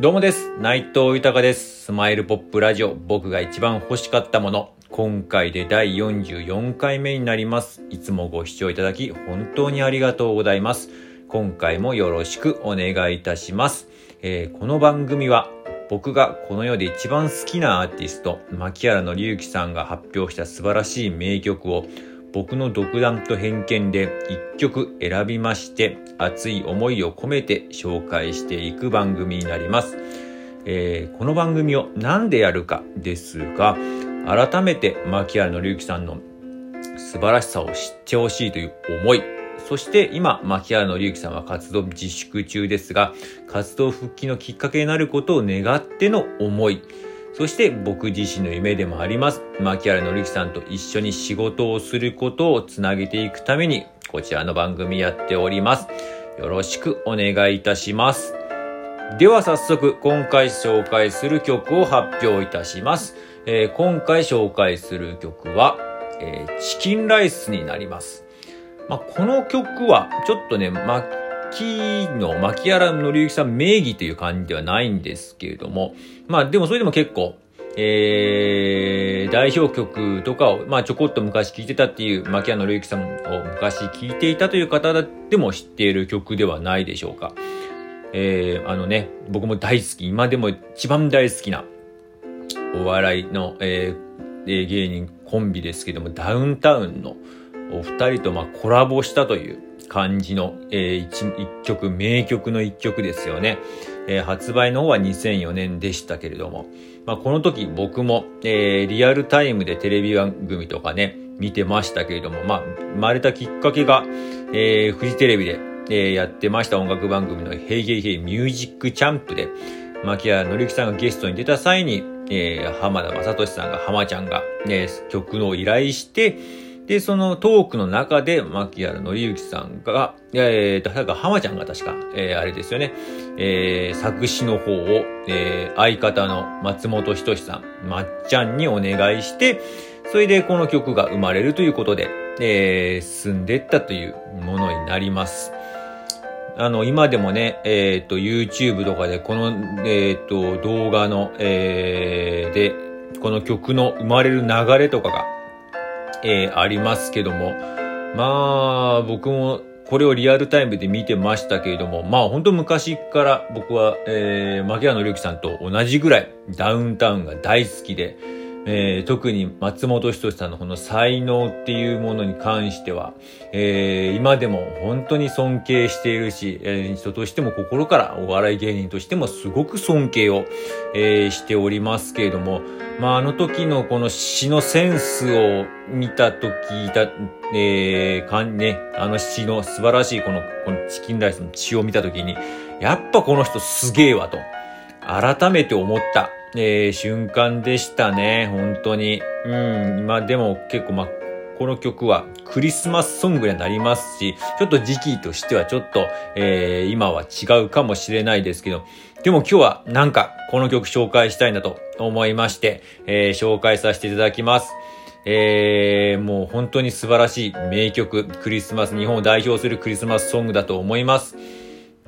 どうもです。内藤豊です。スマイルポップラジオ、僕が一番欲しかったもの。今回で第44回目になります。いつもご視聴いただき、本当にありがとうございます。今回もよろしくお願いいたします。えーこの番組は、僕がこの世で一番好きなアーティスト、牧原の之さんが発表した素晴らしい名曲を、僕の独断と偏見で一曲選びまして、熱い思いを込めて紹介していく番組になります。えーこの番組を何でやるかですが、改めて牧原の之さんの素晴らしさを知ってほしいという思い、そして今、牧原の之さんは活動自粛中ですが、活動復帰のきっかけになることを願っての思い、そして僕自身の夢でもあります。牧原の之さんと一緒に仕事をすることをつなげていくために、こちらの番組やっております。よろしくお願いいたします。では早速、今回紹介する曲を発表いたします。えー今回紹介する曲は、えーチキンライスになります。まあ、この曲は、ちょっとね、牧の、牧原の之さん名義という感じではないんですけれども、まあ、でもそれでも結構、えー、代表曲とかを、まあ、ちょこっと昔聴いてたっていう、牧原の之さんを昔聴いていたという方でも知っている曲ではないでしょうか。えー、あのね、僕も大好き、今でも一番大好きな、お笑いの、えー芸人コンビですけども、ダウンタウンのお二人とまコラボしたという感じの、えー一曲、名曲の一曲ですよね。えー発売の方は2004年でしたけれども、まあ、この時僕も、えーリアルタイムでテレビ番組とかね、見てましたけれども、まあ、生まれたきっかけが、えーフジテレビで、えーやってました音楽番組のヘイヘイヘイミュージックチャンプで、牧原紀之さんがゲストに出た際に、えー浜田雅俊さんが、浜ちゃんが、えー曲の依頼して、で、そのトークの中で、牧原紀之さんが、えー、確か浜ちゃんが確か、えーあれですよね、えー作詞の方を、えー相方の松本人志さん、まっちゃんにお願いして、それでこの曲が生まれるということで、えー進んでったというものになります。あの、今でもね、えっ、と、YouTube とかで、この、えっ、と、動画の、えーで、この曲の生まれる流れとかが、えーありますけども、まあ、僕もこれをリアルタイムで見てましたけれども、まあ本当昔から僕は、えー、牧原紀之さんと同じぐらいダウンタウンが大好きで、えー特に松本人志さんのこの才能っていうものに関しては、えー今でも本当に尊敬しているし、えー人としても心からお笑い芸人としてもすごく尊敬を、えーしておりますけれども、まああの時のこの詩のセンスを見た時だ、えー、かんね、あの詩の素晴らしいこの、このチキンライスの詩を見た時に、やっぱこの人すげえわと。改めて思った、えー瞬間でしたね。本当に。うん。今でも結構まあ、この曲はクリスマスソングになりますし、ちょっと時期としてはちょっと、えー今は違うかもしれないですけど、でも今日はなんかこの曲紹介したいなと思いまして、えー紹介させていただきます。えーもう本当に素晴らしい名曲、クリスマス、日本を代表するクリスマスソングだと思います。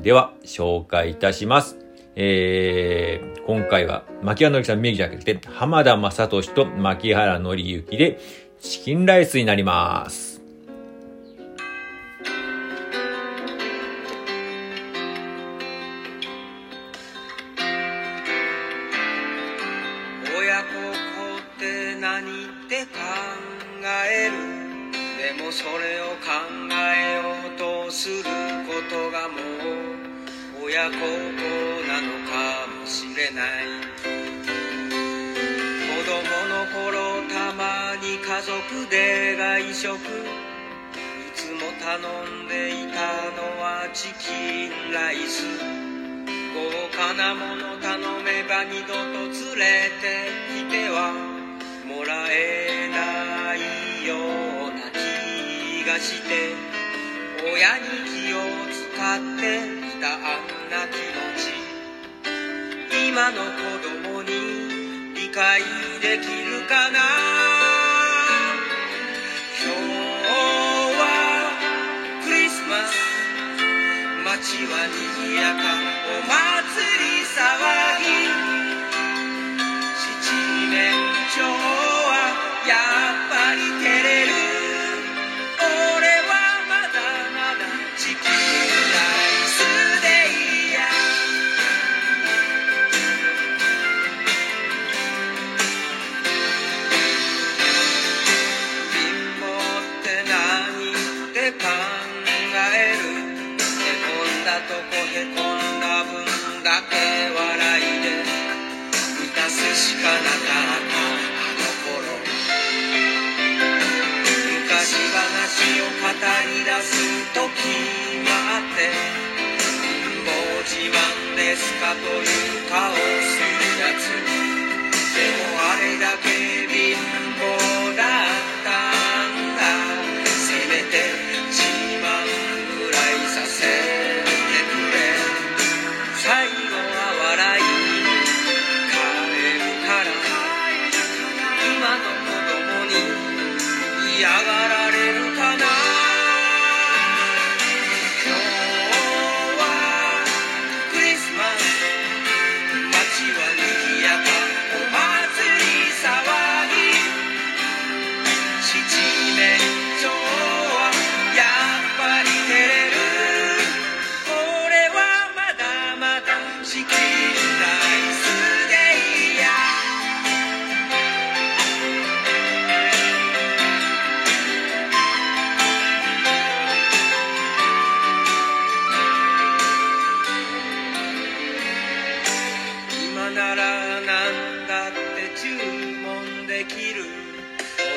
では、紹介いたします。えー、今回は、牧原紀之さん名義じゃなくて、浜田雅俊と牧原紀之で、チキンライスになります。親孝行って何って考えるでもそれを考えようとすることがもう親孝行れない子供の頃たまに家族で外食いつも頼んでいたのはチキンライス。豪華なもの頼めば二度と連れてきてはもらえないような気がして親に気を使ってきたあんな気持ち今の子供に理解できるかな？今日はクリスマス。街は賑やか。たとこへこんだ分だけ笑いで満たすしかなかったあの頃。昔話を語り出す時もあって貧乏自慢ですかという顔をす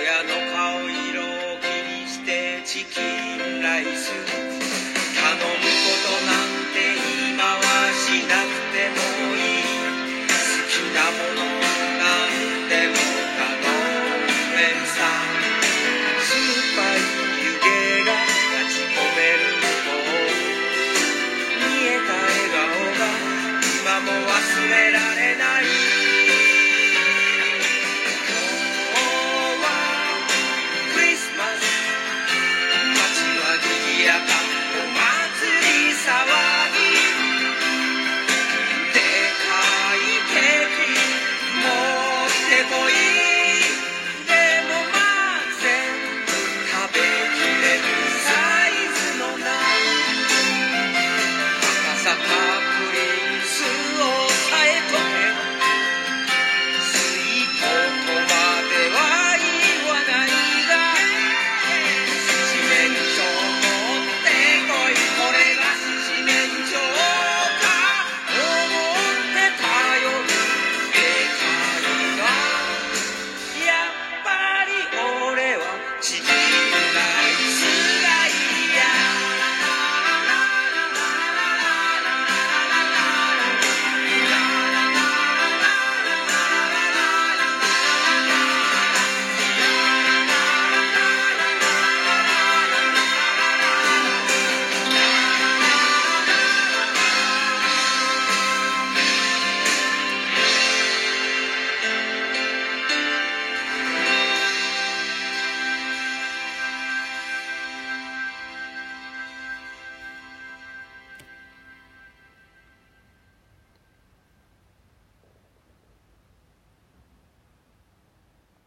親の顔色を気にしてチキンライス。